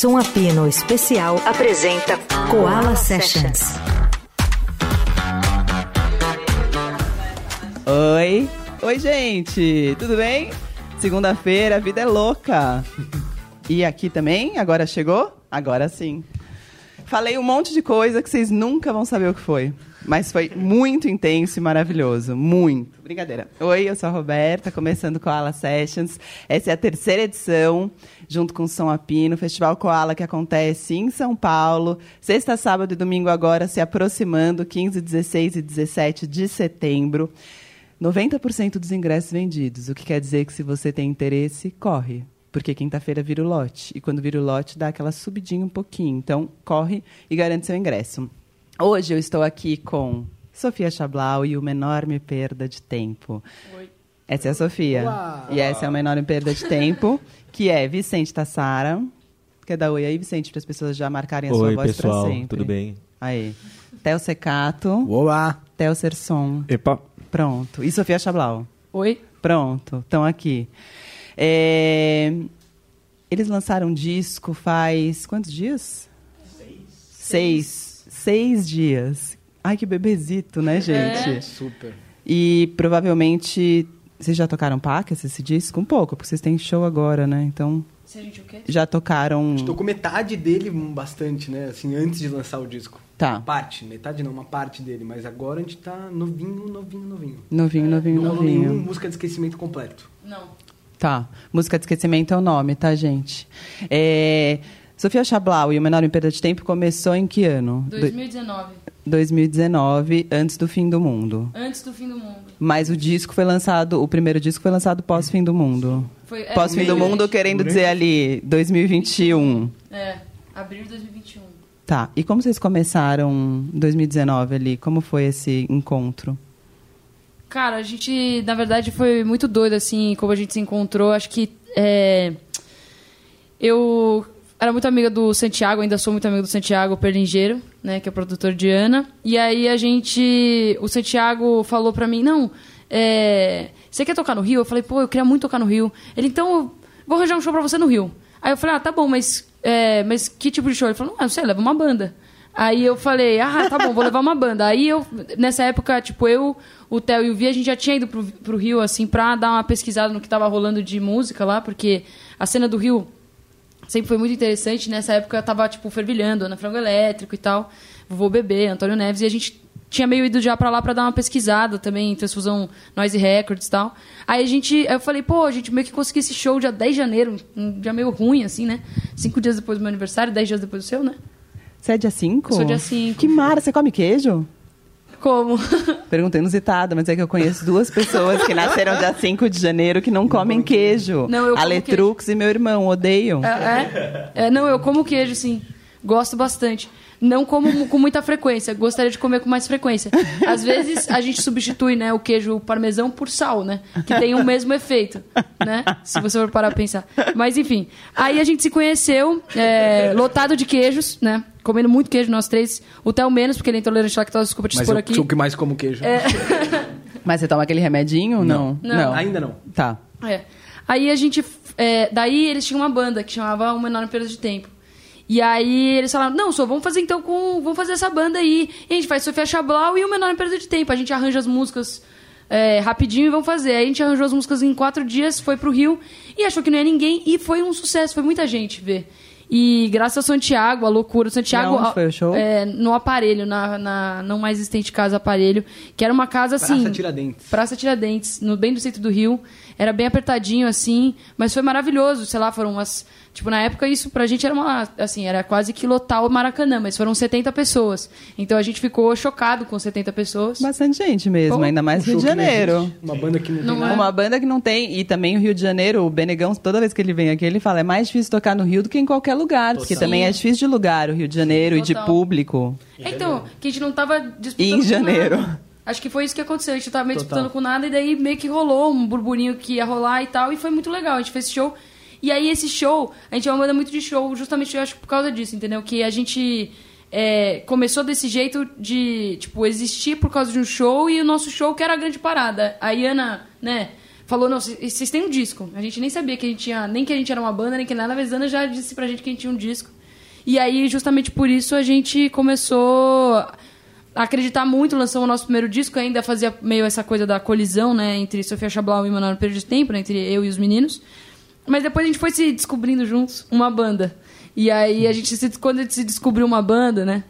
Som Apino Especial apresenta Koala Sessions. Oi, oi gente, tudo bem? Segunda-feira, a vida é louca. E aqui também? Agora chegou? Agora sim. Falei um monte de coisa que vocês nunca vão saber o que foi. Mas foi muito intenso e maravilhoso. Muito. Brincadeira. Oi, eu sou a Roberta, começando Koala Sessions. Essa é a terceira edição, junto com o Som Apino, Festival Koala que acontece em São Paulo. Sexta, sábado e domingo agora se aproximando, 15, 16 e 17 de setembro. 90% dos ingressos vendidos, o que quer dizer que se você tem interesse, corre. Porque quinta-feira vira o lote. E quando vira o lote, dá aquela subidinha um pouquinho. Então, corre e garante seu ingresso. Hoje eu estou aqui com Sofia Chablau e uma enorme perda de tempo. Oi. Essa é a Sofia. Olá. E essa é uma enorme perda de tempo, que é Vicente Tassara. Quer dar oi aí, Vicente, para as pessoas já marcarem a sua Oi, voz para pessoal, sempre. tudo bem? Aí. Theo Secato. Olá. Theo Serson. Epa. Pronto. E Sofia Chablau. Oi. Pronto, estão aqui. É, Eles lançaram um disco faz quantos dias? Seis. Seis dias. Ai, que bebezito, né, gente? Super. E provavelmente vocês já tocaram Pacas, esse disco? Um pouco, porque vocês têm show agora, né? Então, Se a gente o quê? já tocaram... Estou com metade dele bastante, né? Assim, antes de lançar o disco. Tá. Parte, metade não, uma parte dele. Mas agora a gente tá novinho, novinho, novinho. Novinho, novinho, não rolou nenhum novinho. música de esquecimento completo. Não. Tá. Música de Esquecimento é o nome, tá, gente? É... Sofia Chablau e o Menor em Perda de Tempo começou em que ano? Do- 2019. 2019, antes do fim do mundo. Antes do fim do mundo. Mas o disco foi lançado, o primeiro disco foi lançado pós-fim do mundo. Foi, é, Pós-fim do durante- mundo, querendo dizer ali, 2021. É, abril de 2021. Tá. E como vocês começaram 2019 ali? Como foi esse encontro? Cara, a gente, na verdade, foi muito doido, assim, como a gente se encontrou. Acho que é, eu era muito amiga do Santiago, ainda sou muito amiga do Santiago Perlingeiro, né, que é produtor de Ana. E aí a gente, o Santiago falou pra mim, não, é, você quer tocar no Rio? Eu falei, pô, eu queria muito tocar no Rio. Ele, então, vou arranjar um show pra você no Rio. Aí eu falei, ah, tá bom, mas, é, mas que tipo de show? Ele falou, ah, não sei, leva uma banda. Aí eu falei, ah, tá bom, vou levar uma banda. Aí eu, nessa época, tipo, eu, o Theo e o Vi, a gente já tinha ido pro, pro Rio, assim, pra dar uma pesquisada no que tava rolando de música lá, porque a cena do Rio sempre foi muito interessante. Nessa época tava, tipo, fervilhando, Ana Frango Elétrico e tal, Vovô Bebê, Antônio Neves, e a gente tinha meio ido já pra lá pra dar uma pesquisada também, Transfusão Noise Records e tal. Aí a gente, aí eu falei, pô, a gente meio que conseguiu esse show dia 10 de janeiro, um dia meio ruim, assim, né? Cinco dias depois do meu aniversário, 10 dias depois do seu, né? Você é dia 5? Eu sou dia cinco. Que mara, você come queijo? Como? Pergunta inusitada, mas é que eu conheço duas pessoas que nasceram dia 5 de janeiro que não comem queijo. Não, eu A como Letrux e meu irmão odeiam. É, é? É, não, eu como queijo, sim. Gosto bastante. Não como com muita frequência. Gostaria de comer com mais frequência. Às vezes a gente substitui né, o queijo parmesão por sal, né? Que tem o mesmo efeito, né? Se você for parar pra pensar. Mas enfim. Aí a gente se conheceu, é, lotado de queijos, né? Comendo muito queijo, nós três. O Theo menos, porque ele é intolerante à lactose. Desculpa te Mas expor eu aqui. sou o que mais como queijo. Mas você toma aquele remedinho? Não. Não. Ainda não. Tá. É. Aí a gente. é, daí eles tinham uma banda que chamava Uma Enorme Perda de Tempo. E aí eles falaram, não, só vamos fazer então com. Vamos fazer essa banda aí. E a gente faz Sofia Chablau e Uma Enorme Perda de Tempo. A gente arranja as músicas é, rapidinho e vamos fazer. Aí a gente arranjou as músicas em quatro dias, foi pro Rio e achou que não ia ninguém. E foi um sucesso, foi muita gente ver. E graças ao Santiago, a loucura. O Santiago. Aonde foi o show? É, no aparelho, na, na não mais existente casa aparelho. Que era uma casa assim. Praça Tiradentes. Praça Tiradentes, no bem do centro do Rio. Era bem apertadinho, assim, mas foi maravilhoso. Sei lá, foram umas. Tipo, na época isso pra gente era uma. Assim, era quase que lotar o Maracanã, mas foram 70 pessoas. Então a gente ficou chocado com 70 pessoas. Bastante gente mesmo, Pô, ainda mais Um Rio de não Janeiro. Uma banda que não, Não tem é. nada. Uma banda que não tem, e também o Rio de Janeiro, o Benegão, toda vez que ele vem aqui, ele fala, é mais difícil tocar no Rio do que em qualquer lugar, porque Total. também é difícil de lugar o Rio de Janeiro e de Total. público. Então, que a gente não tava disputando. Em com janeiro. nada. Acho que foi isso que aconteceu. A gente não tava meio Total. disputando com nada, e daí meio que rolou um burburinho que ia rolar e tal, e foi muito legal. A gente fez esse show. E aí, esse show, a gente é uma banda muito de show, justamente eu acho por causa disso, entendeu? Que a gente é, começou desse jeito de, tipo, existir por causa de um show e o nosso show que era a grande parada. A Iana, né? falou, não, vocês têm um disco. A gente nem sabia que a gente tinha, nem que a gente era uma banda, nem que nada, mas a Ana já disse pra gente que a gente tinha um disco. E aí, justamente por isso, a gente começou a acreditar muito, lançamos o nosso primeiro disco, ainda fazia meio essa coisa da colisão, né, entre Sofia Chablau e Manoel Período de Tempo, né, entre eu e os meninos. Mas depois a gente foi se descobrindo juntos uma banda. E aí a gente se, quando a gente se descobriu uma banda, né?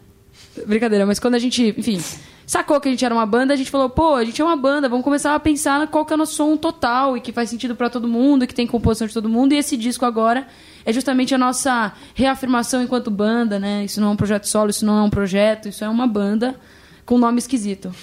Brincadeira, mas quando a gente, enfim, sacou que a gente era uma banda, a gente falou, pô, a gente é uma banda, vamos começar a pensar qual que é o nosso som total e que faz sentido pra todo mundo, que tem composição de todo mundo. E esse disco agora é justamente a nossa reafirmação enquanto banda, né? Isso não é um projeto solo, isso não é um projeto, isso é uma banda com nome esquisito.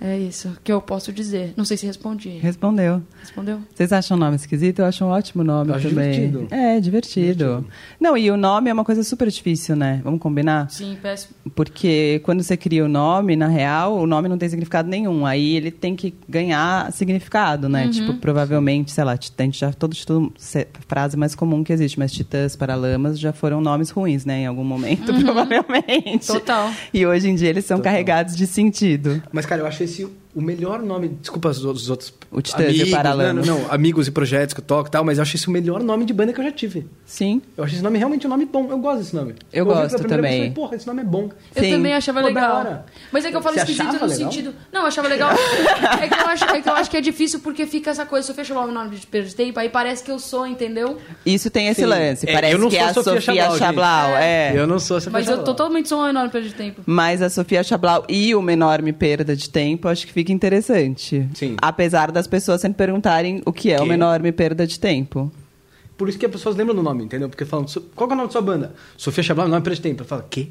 É isso que eu posso dizer. Não sei se respondi. Respondeu. Respondeu? Vocês acham o nome esquisito? Eu acho um ótimo nome Eu acho também. divertido. É, divertido. Não, e o nome é uma coisa super difícil, né? Vamos combinar? Sim, péssimo. Porque quando você cria o nome, na real, o nome não tem significado nenhum. Aí ele tem que ganhar significado, né? Tipo, provavelmente, sei lá, a gente já todo título, se- frase mais comum que existe, mas Titãs, Paralamas já foram nomes ruins, né? Em algum momento, provavelmente. Total. E hoje em dia eles são Total. carregados de sentido. Mas, cara, eu acho esse o melhor nome. Desculpa os outros, os outros O e amigos, Paralamas. Não, não, amigos e projetos que eu toco e tal, mas eu acho esse o melhor nome de banda que eu já tive. Sim. Eu acho esse nome realmente um nome bom. Eu gosto desse nome. Eu ouvi gosto também. Vez, falei, Porra, esse nome é bom. Eu Sim. também achava Pô, legal. Mas é que eu falo Você esquisito no legal? sentido. Não, eu achava legal. é, que eu acho, é que eu acho que é difícil porque fica essa coisa. Se eu fechar o nome de perda de tempo, aí parece que eu sou, entendeu? Isso tem esse Sim. lance. É, Parece eu não que sou é a Sofia Sofia Chablau, Chablau. gente. É. Eu não sou essa Mas pessoa. eu totalmente sou um enorme perda de tempo. Mas a Sofia Chablau e uma enorme perda de tempo, acho que fica interessante. Sim. Apesar das pessoas sempre perguntarem o que é Que? uma enorme perda de tempo. Por isso que as pessoas lembram do nome, entendeu? Porque falam, "So- qual que é o nome da sua banda? Sofia Chablau, nome perda de tempo. Fala, quê?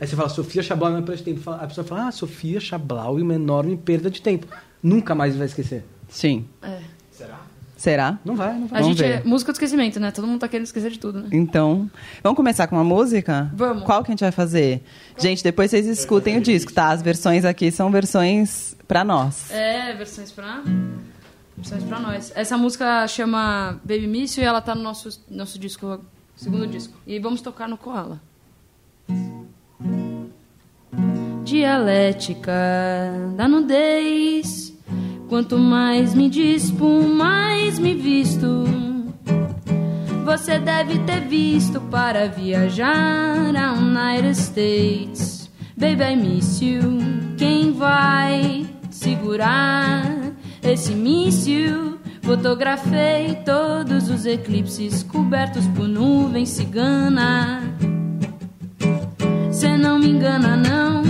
Aí você fala, Sofia Chablau, nome perda de tempo. A pessoa fala, ah, Sofia Chablau e uma enorme perda de tempo. Nunca mais vai esquecer. Sim. É. Será? Não vai, não vai. A Vamos gente ver. é música do esquecimento, né? Todo mundo tá querendo esquecer de tudo, né? Então, vamos começar com uma música? Vamos. Qual que a gente vai fazer? Gente, depois vocês escutem o disco, tá? As versões aqui são versões pra nós. É, versões pra. Versões pra nós. Essa música chama Baby Miss e ela tá no nosso, nosso disco, segundo disco. E vamos tocar no Koala. Dialética da nudez. Quanto mais me dispo, mais me visto. Você deve ter visto para viajar a United States. Baby, I miss you. Quem vai segurar esse míssil? Fotografei todos os eclipses cobertos por nuvem cigana. Cê não me engana, não.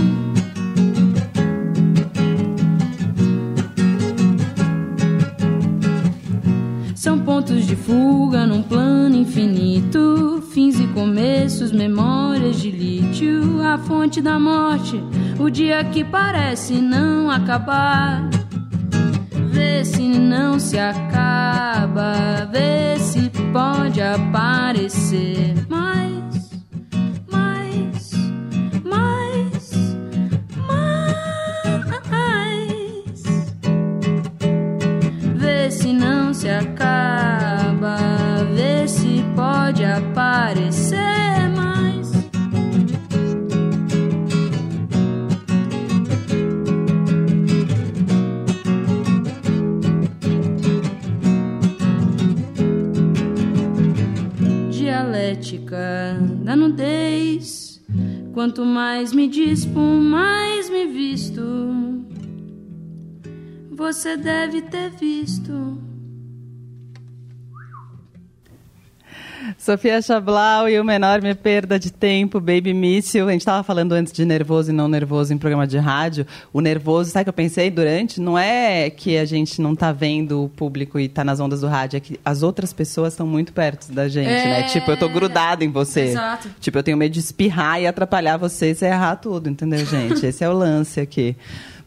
São pontos de fuga num plano infinito. Fins e começos, memórias de lítio. A fonte da morte, o dia que parece não acabar. Vê se não se acaba, vê se pode aparecer da nudez. Quanto mais me dispo, mais me visto. Você deve ter visto. Sofia Chablau e uma enorme perda de tempo, Baby Míssil. A gente estava falando antes de nervoso e não nervoso em programa de rádio. O nervoso, sabe o que eu pensei durante? Não é que a gente não tá vendo o público e tá nas ondas do rádio, é que as outras pessoas estão muito perto da gente, É. né? Tipo, eu tô grudada em você. Exato. Tipo, eu tenho medo de espirrar e atrapalhar você e você errar tudo, entendeu, gente? Esse é o lance aqui.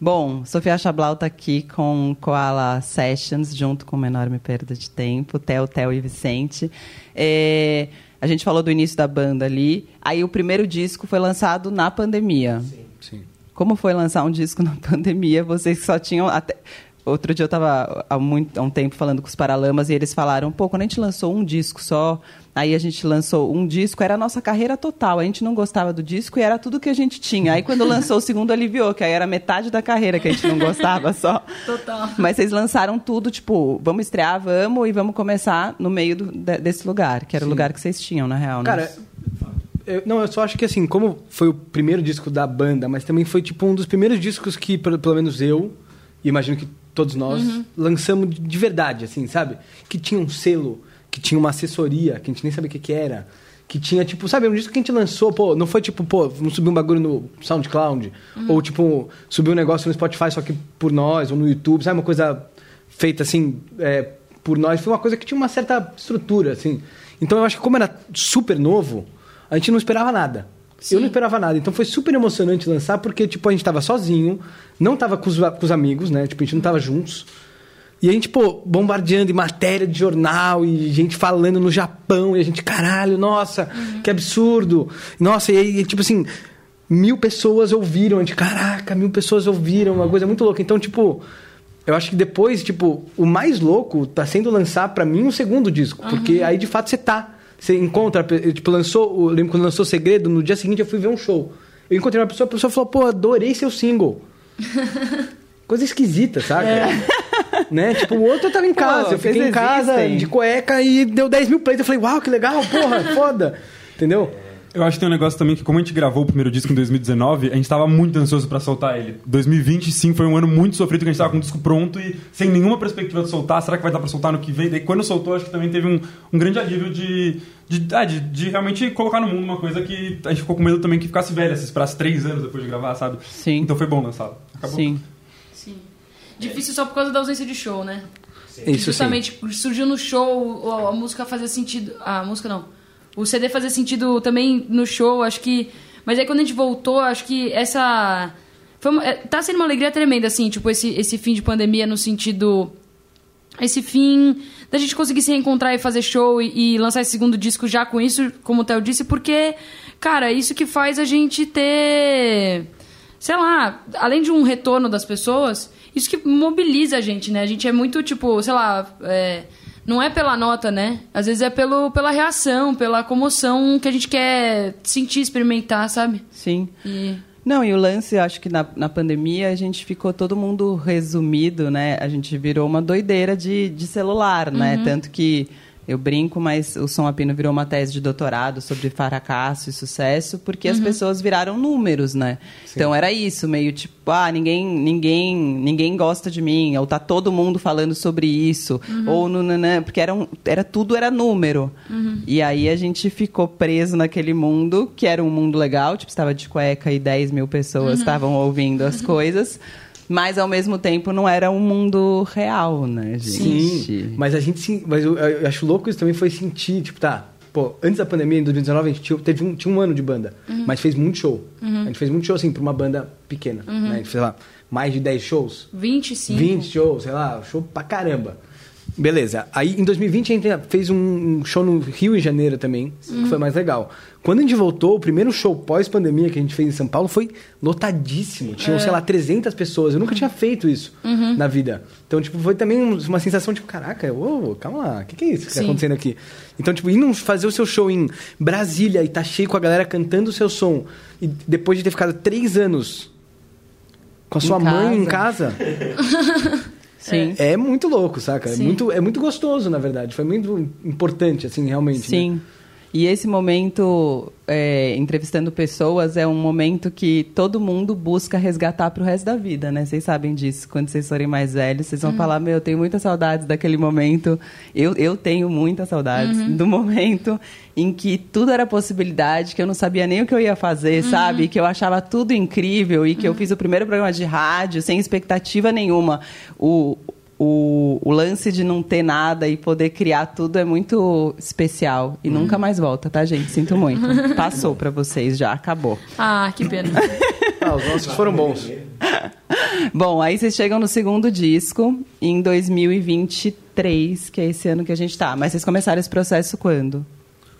Bom, Sofia Chablau tá aqui com Koala Sessions, junto com uma enorme perda de tempo, Theo, Theo e Vicente. É, a gente falou do início da banda ali. Aí o primeiro disco foi lançado na pandemia. Sim. Como foi lançar um disco na pandemia? Vocês só tinham. Até... outro dia eu tava há, muito, há um tempo falando com os Paralamas e eles falaram, pô, quando a gente lançou um disco só, aí a gente lançou um disco, era a nossa carreira total. A gente não gostava do disco e era tudo que a gente tinha. Aí quando lançou o segundo, aliviou, que aí era metade da carreira que a gente não gostava só. Total. Mas vocês lançaram tudo, tipo, vamos estrear, vamos, e vamos começar no meio do- de- desse lugar, que era o lugar que vocês tinham, na real, né? Cara, eu- não, eu só acho que assim, como foi o primeiro disco da banda, mas também foi tipo um dos primeiros discos que, pelo, pelo menos eu, e imagino que todos nós, lançamos de- de verdade, assim, sabe? Que tinha um selo, que tinha uma assessoria, que a gente nem sabia o que, que era. Que tinha, tipo, sabe, um disco que a gente lançou, pô, não foi tipo, pô, vamos subir um bagulho no SoundCloud, ou tipo, subir um negócio no Spotify só que por nós, ou no YouTube, sabe, uma coisa feita assim, é, por nós, foi uma coisa que tinha uma certa estrutura, assim. Então eu acho que como era super novo, a gente não esperava nada. Eu não esperava nada. Então foi super emocionante lançar, porque, tipo, a gente tava sozinho, não tava com os, com os amigos, né? Tipo, a gente não tava juntos. E a gente, pô, bombardeando em matéria de jornal e gente falando no Japão, e a gente, caralho, nossa, que absurdo. Nossa, e aí, tipo assim, mil pessoas ouviram, a gente, caraca, mil pessoas ouviram, uma coisa muito louca. Então, tipo, eu acho que depois, tipo, o mais louco tá sendo lançar pra mim o segundo disco, porque aí de fato você tá. Você encontra, tipo, lançou, eu lembro quando lançou Segredo, no dia seguinte eu fui ver um show. Eu encontrei uma pessoa, a pessoa falou, pô, adorei seu single. Coisa esquisita, saca? né? Tipo, o outro eu tava em casa, eu fiquei em casa existem. de cueca e deu 10 mil plays. Eu falei, uau, que legal, porra, foda. Entendeu? Eu acho que tem um negócio também que, como a gente gravou o primeiro disco em 2019, a gente tava muito ansioso pra soltar ele. 2020, sim, foi um ano muito sofrido, que a gente tava com o disco pronto e sem nenhuma perspectiva de soltar. Será que vai dar pra soltar no que vem? Daí, quando soltou, acho que também teve um, um grande alívio de, de, ah, de, de realmente colocar no mundo uma coisa que a gente ficou com medo também que ficasse velha, se esperasse três anos depois de gravar, sabe? Sim. Então foi bom lançado. Acabou. Sim. Sim. Difícil só por causa da ausência de show, né? Isso Justamente surgiu no show, a a música fazia sentido. A música não. O CD fazia sentido também no show, acho que. Mas aí quando a gente voltou, acho que essa. Foi uma, é, tá sendo uma alegria tremenda, assim, tipo, esse, esse fim de pandemia no sentido. Esse fim da gente conseguir se reencontrar e fazer show e, e lançar esse segundo disco já com isso, como o Theo disse, porque, cara, isso que faz a gente ter sei lá, além de um retorno das pessoas, isso que mobiliza a gente, né? A gente é muito, tipo, sei lá, é, não é pela nota, né? Às vezes é pelo, pela reação, pela comoção que a gente quer sentir, experimentar, sabe? Sim. E... Não, e o lance, acho que na, na pandemia a gente ficou todo mundo resumido, né? A gente virou uma doideira de, de celular, né? Tanto que eu brinco, mas o Som Apino virou uma tese de doutorado sobre fracasso e sucesso, porque as pessoas viraram números, né? Então era isso, meio tipo, ah, ninguém, ninguém, ninguém gosta de mim, ou tá todo mundo falando sobre isso, ou no, no, no, porque era, um, era tudo era número. E aí a gente ficou preso naquele mundo, que era um mundo legal, tipo, estava de cueca e 10 mil pessoas estavam ouvindo as coisas. Mas ao mesmo tempo não era um mundo real, né, gente? Sim, mas a gente sim, mas eu, eu acho louco isso também foi sentir, tipo, tá, pô, antes da pandemia, em 2019, a gente tinha, teve um, tinha um ano de banda, mas fez muito show. A gente fez muito show, assim, pra uma banda pequena, né? A gente fez, sei lá, mais de 10 shows, 25. 20 shows, sei lá, show pra caramba. Beleza. Aí em 2020 a gente fez um show no Rio em janeiro também, que foi mais legal. Quando a gente voltou, o primeiro show pós-pandemia que a gente fez em São Paulo foi lotadíssimo. Tinham, sei lá, 300 pessoas. Eu nunca tinha feito isso na vida. Então, tipo, foi também um- uma sensação tipo, caraca, ô, calma lá, o que, que é isso que tá Sim. acontecendo aqui? Então, tipo, indo fazer o seu show em Brasília e tá cheio com a galera cantando o seu som. E depois de ter ficado três anos com a Em sua mãe em casa. Sim. é muito louco, saca? É Sim. muito, é muito gostoso, na verdade. Foi muito importante, assim, realmente. né? E esse momento, é, entrevistando pessoas, é um momento que todo mundo busca resgatar pro resto da vida, né? Vocês sabem disso. Quando vocês forem mais velhos, vocês vão falar, meu, eu tenho muitas saudades daquele momento. Eu, eu tenho muitas saudades do momento em que tudo era possibilidade, que eu não sabia nem o que eu ia fazer, sabe? Que eu achava tudo incrível e que eu fiz o primeiro programa de rádio sem expectativa nenhuma. O, o, o lance de não ter nada e poder criar tudo é muito especial. E nunca mais volta, tá, gente? Sinto muito. Passou pra vocês já, acabou. Ah, que pena. Ah, os nossos foram bons. Bom, aí vocês chegam no segundo disco em 2023, que é esse ano que a gente tá. Mas vocês começaram esse processo quando?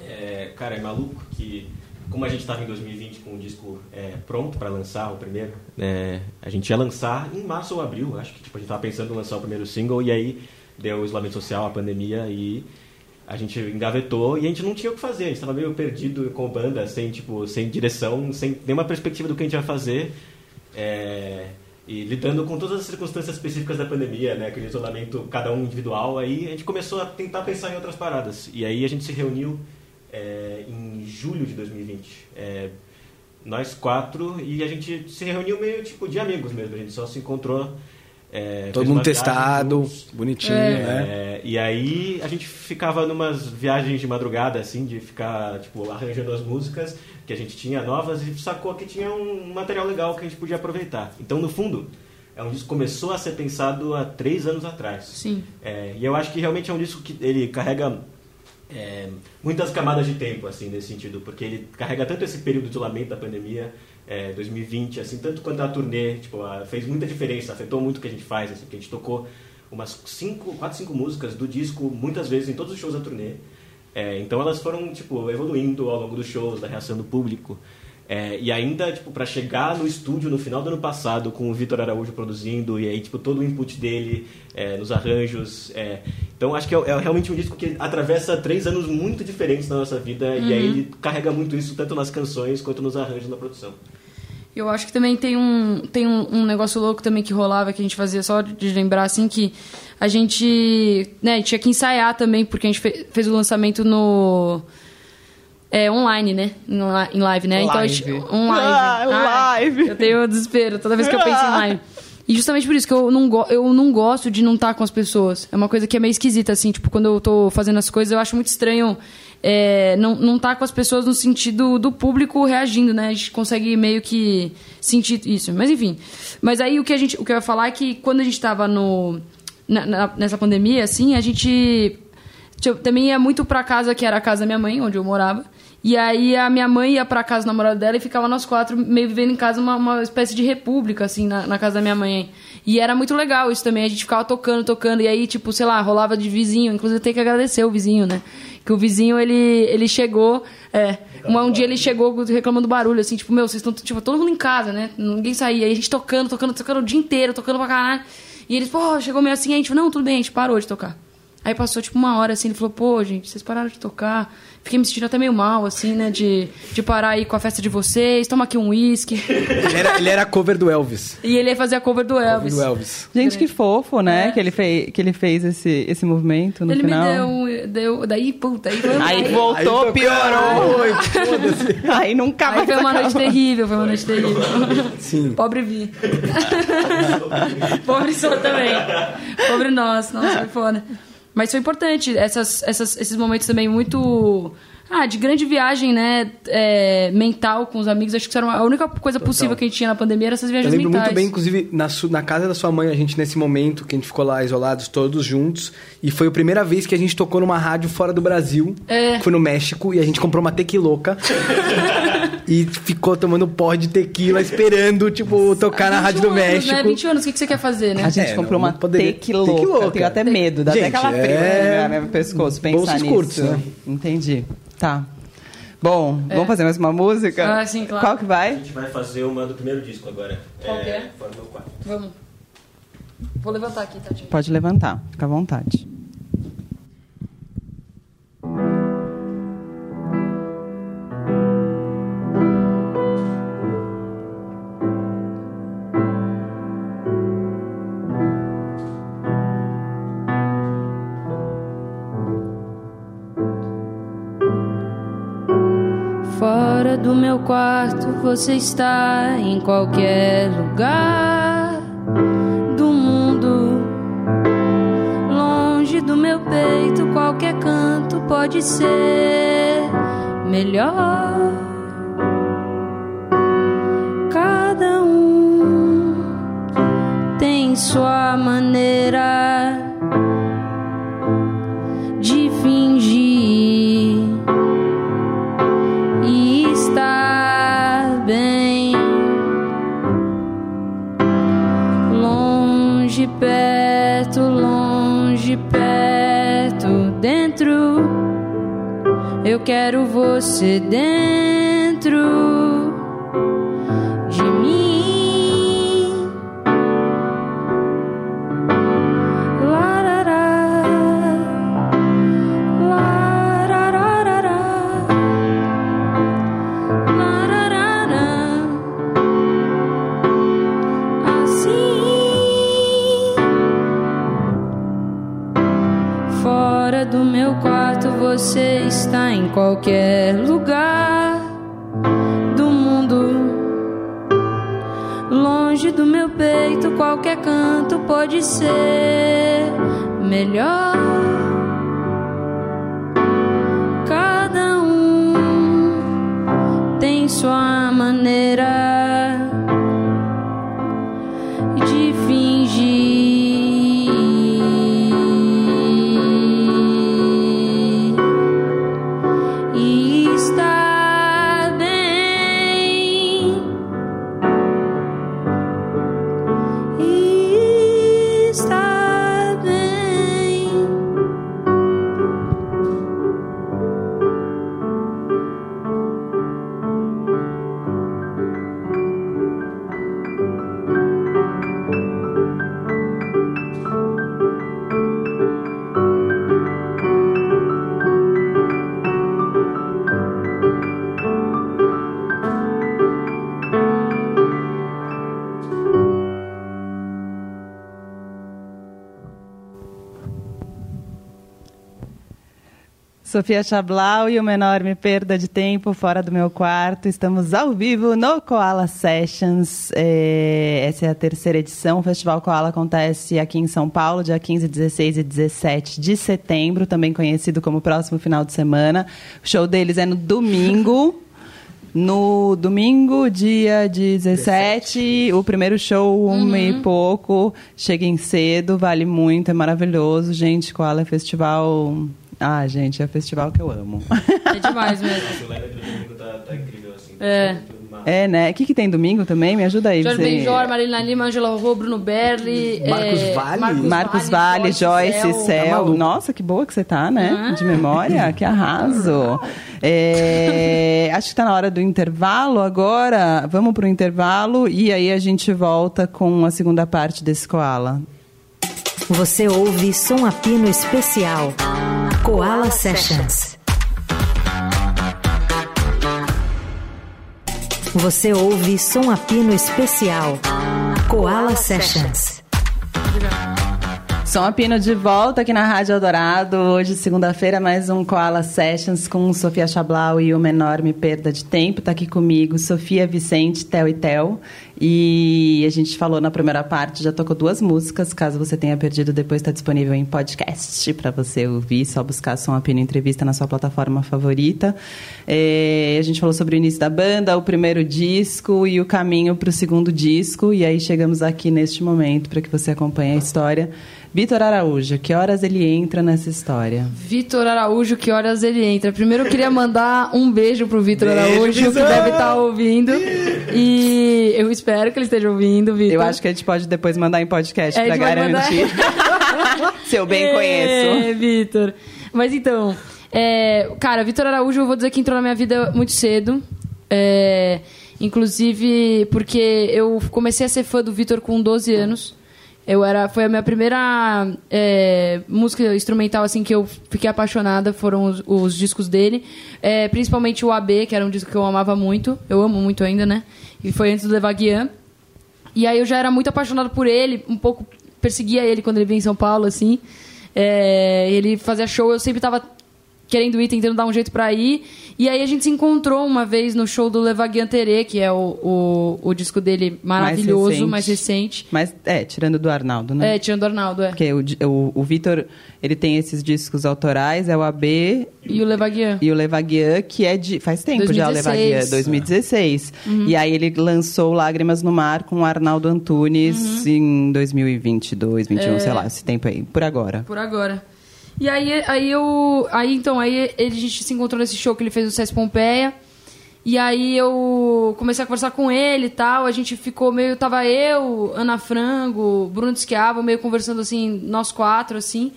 É, cara, é maluco que como a gente estava em 2020 com o disco é, pronto para lançar o primeiro, é, a gente ia lançar em março ou abril, acho que tipo, a gente estava pensando em lançar o primeiro single e aí deu o isolamento social, a pandemia e a gente engavetou e a gente não tinha o que fazer, a gente estava meio perdido com banda, sem tipo, sem direção, sem nenhuma perspectiva do que a gente ia fazer. É, e lidando com todas as circunstâncias específicas da pandemia, né, aquele isolamento cada um individual, aí a gente começou a tentar pensar em outras paradas. E aí a gente se reuniu é, em julho de 2020. É, nós quatro, e a gente se reuniu meio tipo de amigos mesmo, a gente só se encontrou. é, Todo mundo testado, juntos. bonitinho, É. né? É, e aí a gente ficava numas viagens de madrugada, assim, de ficar, tipo, arranjando as músicas que a gente tinha novas e sacou que tinha um material legal que a gente podia aproveitar. Então, no fundo, é um disco que começou a ser pensado há três anos atrás. Sim. É, e eu acho que realmente é um disco que ele carrega é, muitas camadas de tempo, assim, nesse sentido, porque ele carrega tanto esse período de isolamento da pandemia, é, 2020, assim, tanto quanto a turnê, tipo, a- fez muita diferença, afetou muito o que a gente faz, assim, porque a gente tocou umas cinco, quatro, cinco músicas do disco, muitas vezes em todos os shows da turnê. É, então elas foram, tipo, evoluindo ao longo dos shows, da reação do público. É, e ainda, tipo, para chegar no estúdio no final do ano passado, com o Vitor Araújo produzindo, e aí, tipo, todo o input dele é, nos arranjos. é. então, acho que é, é realmente um disco que atravessa três anos muito diferentes na nossa vida, e aí ele carrega muito isso, tanto nas canções quanto nos arranjos na produção. Eu acho que também tem um, tem um, um negócio louco também que rolava, que a gente fazia só de lembrar, assim, que a gente, né, tinha que ensaiar também, porque a gente fe- fez o lançamento no... É, online, né? Em live, né? Então, a gente, Live. um live. Ah, o live. Eu tenho desespero toda vez que eu penso em live. E justamente por isso que eu não, go eu não gosto de não estar com as pessoas. É uma coisa que é meio esquisita, assim. Tipo, quando eu tô fazendo as coisas, eu acho muito estranho é, não, não estar com as pessoas no sentido do público reagindo, né? A gente consegue meio que sentir isso. Mas enfim. Mas aí o que, a gente, o que eu ia falar é que quando a gente tava no, na- na- nessa pandemia, assim, a gente eu também ia muito pra casa, que era a casa da minha mãe, onde eu morava. E aí a minha mãe ia pra casa do namorado dela e ficava nós quatro meio vivendo em casa uma, uma espécie de república, assim, na, na casa da minha mãe. E era muito legal isso também. A gente ficava tocando, tocando. E aí, tipo, sei lá, rolava de vizinho. Inclusive, tem que agradecer o vizinho, né? Que o vizinho, ele, ele chegou... É, um, um dia ele chegou reclamando barulho, assim, tipo, meu, vocês estão, tipo, todo mundo em casa, né? Ninguém saía. Aí a gente tocando, tocando, tocando o dia inteiro, tocando pra caralho. E eles, pô, chegou meio assim, a gente, não, tudo bem, a gente parou de tocar. Aí passou tipo uma hora assim, ele falou, pô, gente, vocês pararam de tocar. Fiquei me sentindo até meio mal, assim, né? De, de parar aí com a festa de vocês, toma aqui um uísque. Ele era, ele era cover do Elvis. e ele ia fazer a cover do Cover Elvis. do Elvis. Gente, que fofo, né? É. Que, ele fez, que ele fez esse, esse movimento no ele final. me deu, um- deu. Daí, puta, aí foi, Aí voltou, Aí, piorou. Aí nunca Aí mais foi uma noite acabou. terrível, foi uma noite terrível. Sim. Pobre Vi. Pobre sou também. Pobre nós, nossa, foi foda. Mas foi importante, essas, essas, esses momentos também muito. Ah, de grande viagem, né? é, mental com os amigos. Acho que era a única coisa possível que a gente tinha na pandemia era essas Eu viagens lembro mentais. muito bem, inclusive, na, na casa da sua mãe, a gente, nesse momento, que a gente ficou lá isolados, todos juntos. E foi a primeira vez que a gente tocou numa rádio fora do Brasil. É. Foi no México. E a gente comprou uma tequiloca. e ficou tomando porre de tequila, esperando, tipo, tocar na 21 rádio do anos, México. Né? 20 anos, o que que você quer fazer, né? A gente É, comprou não uma poderia- tequiloca. tequiloca. Eu tenho até medo, dá até Gente, aquela frio é- no meu pescoço pensar Bolsos nisso. curtos, né? Entendi. Tá. Bom, vamos fazer mais uma música? É. Ah, sim, claro. Qual que A vai? gente vai fazer uma do primeiro disco agora. Qual que é? Fórmula 4. Vamos. Vou levantar aqui, Tati. Pode levantar, fica à vontade. Do meu quarto, você está em qualquer lugar do mundo. Longe do meu peito, qualquer canto pode ser melhor. Cada um tem sua maneira quero você dentro em qualquer lugar do mundo. Longe do meu peito, qualquer canto pode ser melhor. Sofia Chablau e uma enorme perda de tempo fora do meu quarto. Estamos ao vivo no Koala Sessions. É, essa é a terceira edição. O Festival Koala acontece aqui em São Paulo, dia 15, 16 e 17 de setembro, também conhecido como próximo final de semana. O show deles é no domingo. No domingo, dia 17, o primeiro show, uma e pouco. Cheguem cedo, vale muito, é maravilhoso. Gente, Koala é festival. Ah, gente, é festival que eu amo. É demais mesmo. O do domingo tá, tá incrível, assim. É. É, né? O que, que tem domingo também? Me ajuda aí. Jorge você- Benjor, Marina Lima, Angela Rô, Bruno Berli. Marcos é, Vale. Marcos Vale, Joyce, Céu. Tá maluco. Nossa, que boa que você tá, né? De memória, que arraso. É, acho que está na hora do intervalo agora. Vamos para o intervalo e aí a gente volta com a segunda parte desse Koala. Você ouve Som a Pino Especial. Koala Sessions. Você ouve Som a Pino Especial. Koala Sessions. Som Pino de volta aqui na Rádio Eldorado. Hoje, segunda-feira, mais um Koala Sessions com Sofia Chablau e uma enorme perda de tempo. Tá aqui comigo Sofia Vicente, Tel e Tel. E a gente falou na primeira parte, já tocou duas músicas. Caso você tenha perdido, depois está disponível em podcast para você ouvir. Só buscar Som a Pino Entrevista na sua plataforma favorita. É, a gente falou sobre o início da banda, o primeiro disco e o caminho para o segundo disco. E aí chegamos aqui neste momento para que você acompanhe a história. Vitor Araújo, que horas ele entra nessa história? Vitor Araújo, que horas ele entra? Primeiro eu queria mandar um beijo pro Vitor Araújo, que deve estar ouvindo. E eu espero que ele esteja ouvindo, Vitor. Eu acho que a gente pode depois mandar em podcast É, a para gente pode garantir. Se eu bem conheço. É, Vitor. Mas então, é, cara, Vitor Araújo, eu vou dizer que entrou na minha vida muito cedo. É, inclusive porque eu comecei a ser fã do Vitor com 12 anos. Eu era, foi a minha primeira é, música instrumental assim que eu fiquei apaixonada. Foram os, os discos dele, É, principalmente o AB, que era um disco que eu amava muito. Eu amo muito ainda, né? E foi antes do Levaguian. E aí eu já era muito apaixonado por ele, um pouco perseguia ele quando ele vinha em São Paulo, assim. É, ele fazia show, eu sempre tava querendo ir, tentando dar um jeito pra ir. E aí a gente se encontrou uma vez no show do Levaguian Terê, que é o, o, o disco dele maravilhoso, recente. mais recente. Mas, é, tirando do Arnaldo, né? É, tirando o Arnaldo, é. Porque o, o, o Vitor, ele tem esses discos autorais, é o AB E o Levaguian. e o Levaguian, que é de... Faz tempo já o 2016. Levaguian, 2016. Uhum. E aí ele lançou Lágrimas no Mar com o Arnaldo Antunes Uhum. em 2022, 21, É. sei lá, esse tempo aí, por agora. Por agora. E aí, aí eu. Aí então, aí a gente se encontrou nesse show que ele fez no SES Pompeia. E aí eu comecei a conversar com ele e tal. A gente ficou meio. Tava eu, Ana Frango, Bruno Schiavo, meio conversando assim, nós quatro, assim.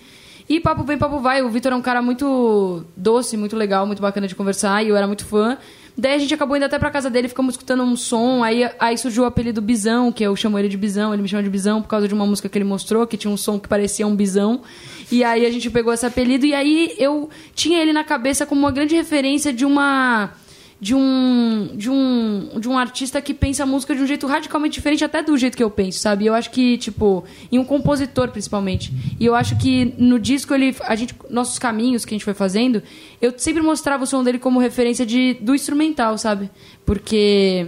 E papo vem, papo vai. O Vitor é um cara muito doce, muito legal, muito bacana de conversar. E eu era muito fã. Daí a gente acabou indo até pra casa dele, ficamos escutando um som, aí, aí surgiu o apelido Bisão, que eu chamo ele de Bisão, ele me chama de Bisão por causa de uma música que ele mostrou, que tinha um som que parecia um bisão. E aí a gente pegou esse apelido e aí eu tinha ele na cabeça como uma grande referência de uma de um de um de um artista que pensa a música de um jeito radicalmente diferente até do jeito que eu penso, sabe? Eu acho que tipo, e um compositor principalmente. E eu acho que no disco ele a gente nossos caminhos que a gente foi fazendo, eu sempre mostrava o som dele como referência de do instrumental, sabe? Porque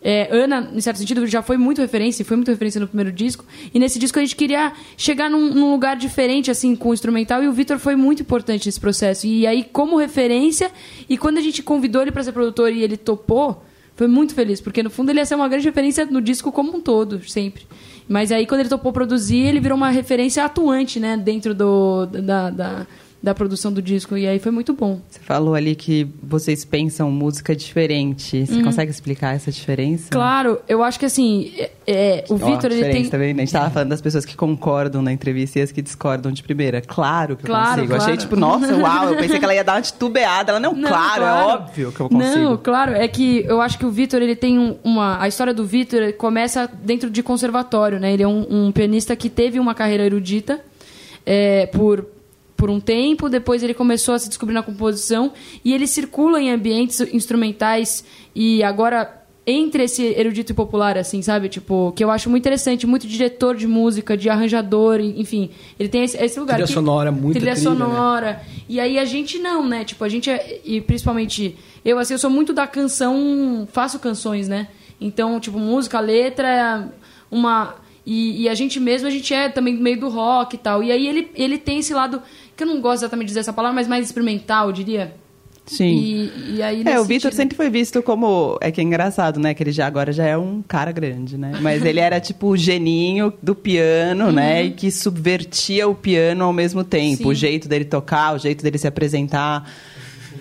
é, Ana, em certo sentido, já foi muito referência, foi muito referência no primeiro disco. E nesse disco a gente queria chegar num, num lugar diferente, assim, com o instrumental. E o Vitor foi muito importante nesse processo. E aí, como referência, e quando a gente convidou ele para ser produtor e ele topou, foi muito feliz, porque no fundo ele ia ser uma grande referência no disco como um todo, sempre. Mas aí, quando ele topou produzir, ele virou uma referência atuante, né, dentro do, da, da da produção do disco. E aí foi muito bom. Você falou ali que vocês pensam música diferente. Você uhum. consegue explicar essa diferença? Claro, eu acho que assim, é, é o Vitor ele tem. Tá vendo? A gente tava falando das pessoas que concordam na entrevista e as que discordam de primeira. Claro que claro, eu consigo. Claro. Achei tipo, nossa, uau, eu pensei que ela ia dar uma titubeada. Ela, não, não claro, é claro, é óbvio que eu consigo. Não, claro, é que eu acho que o Vitor ele tem um, uma. A história do Vitor começa dentro de conservatório, né? Ele é um, um pianista que teve uma carreira erudita. É, por por um tempo, depois ele começou a se descobrir na composição e ele circula em ambientes instrumentais e agora entre esse erudito e popular, assim, sabe? Tipo, que eu acho muito interessante, muito diretor de música, de arranjador, enfim. Ele tem esse, esse lugar. Trilha que, sonora, muito Trilha trilha, sonora. Né? E aí a gente não, né? Tipo, a gente é, e principalmente eu, assim, eu sou muito da canção, faço canções, né? Então, tipo, música, letra, uma... E, e a gente mesmo, a gente é também meio do rock e tal. E aí ele, ele tem esse lado que eu não gosto exatamente de dizer essa palavra, mas mais experimental, eu diria. Sim. E, e aí, é, o Vitor sempre foi visto como. É que é engraçado, né? Que ele já agora já é um cara grande, né? Mas ele era tipo o geninho do piano, uhum. né? E que subvertia o piano ao mesmo tempo. Sim. O jeito dele tocar, o jeito dele se apresentar.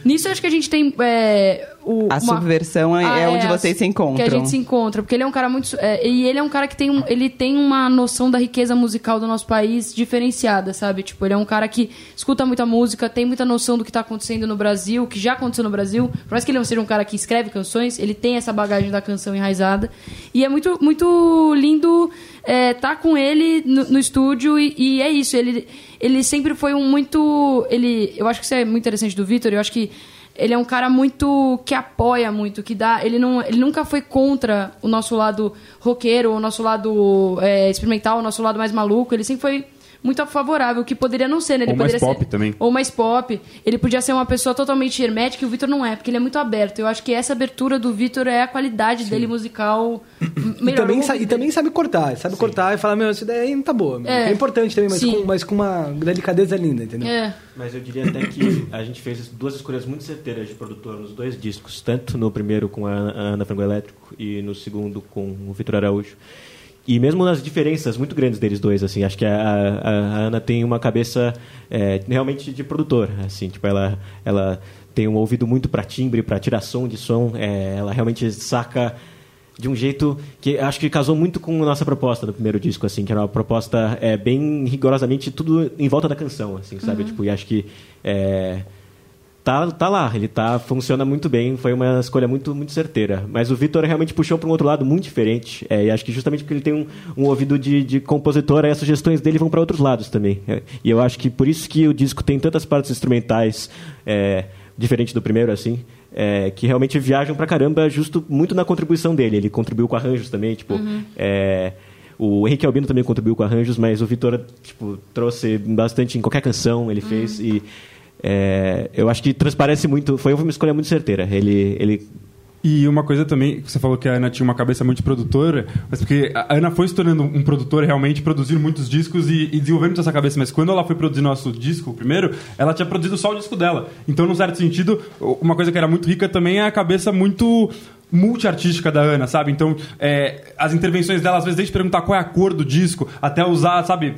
Nisso eu acho que a gente tem. É, o, a uma... subversão é, ah, é onde é, vocês se encontram. Que a gente se encontra. Porque ele é um cara muito. É, e ele é um cara que tem, um, ele tem uma noção da riqueza musical do nosso país diferenciada, sabe? Tipo, ele é um cara que escuta muita música, tem muita noção do que está acontecendo no Brasil, que já aconteceu no Brasil. Por mais que ele não seja um cara que escreve canções, ele tem essa bagagem da canção enraizada. E é muito, muito lindo é, tá com ele no, no estúdio e, e é isso. Ele ele sempre foi um muito. Ele, eu acho que isso é muito interessante do Vitor. Eu acho que ele é um cara muito que apoia muito, que dá. Ele, não, ele nunca foi contra o nosso lado roqueiro, o nosso lado é, experimental, o nosso lado mais maluco. Ele sempre foi muito favorável, que poderia não ser, né? Ele ou mais pop ser, também. Ou mais pop. Ele podia ser uma pessoa totalmente hermética e o Vitor não é, porque ele é muito aberto. Eu acho que essa abertura do Vitor é a qualidade Sim. dele musical melhor. E também, e também sabe cortar, sabe Sim. cortar e falar, meu, essa ideia aí não tá boa. É, é importante também, mas com, mas com uma delicadeza linda, entendeu? É. Mas eu diria até que a gente fez duas escolhas muito certeiras de produtor nos dois discos, tanto no primeiro com a Ana Frango Elétrico e no segundo com o Vitor Araújo. E mesmo nas diferenças muito grandes deles dois, assim, acho que a, a, a Ana tem uma cabeça é, realmente de produtor, assim, tipo, ela, ela tem um ouvido muito para timbre, para tiração de som, é, ela realmente saca de um jeito que acho que casou muito com a nossa proposta no primeiro disco, assim, que era uma proposta é, bem rigorosamente tudo em volta da canção, assim, sabe? Uhum. Tipo, e acho que é, tá, tá lá, ele tá, funciona muito bem, foi uma escolha muito, muito certeira. Mas o Vitor realmente puxou para um outro lado muito diferente, é, e acho que justamente porque ele tem um, um ouvido de, de compositor, as sugestões dele vão para outros lados também. É, e eu acho que por isso que o disco tem tantas partes instrumentais, é, diferente do primeiro, assim, é, que realmente viajam pra caramba, justo muito na contribuição dele. Ele contribuiu com arranjos também, tipo. Uhum. É, o Henrique Albino também contribuiu com arranjos, mas o Vitor tipo, trouxe bastante em qualquer canção ele fez. Uhum. E é, eu acho que transparece muito. Foi uma escolha muito certeira. Ele, ele e uma coisa também, você falou que a Ana tinha uma cabeça muito produtora, mas porque a Ana foi se tornando um produtor realmente, produzindo muitos discos e, e desenvolvendo essa cabeça, mas quando ela foi produzir nosso disco, primeiro, ela tinha produzido só o disco dela. Então, num certo sentido, uma coisa que era muito rica também é a cabeça muito multiartística da Ana, sabe? Então, é, as intervenções dela, às vezes, desde perguntar qual é a cor do disco, até usar, sabe,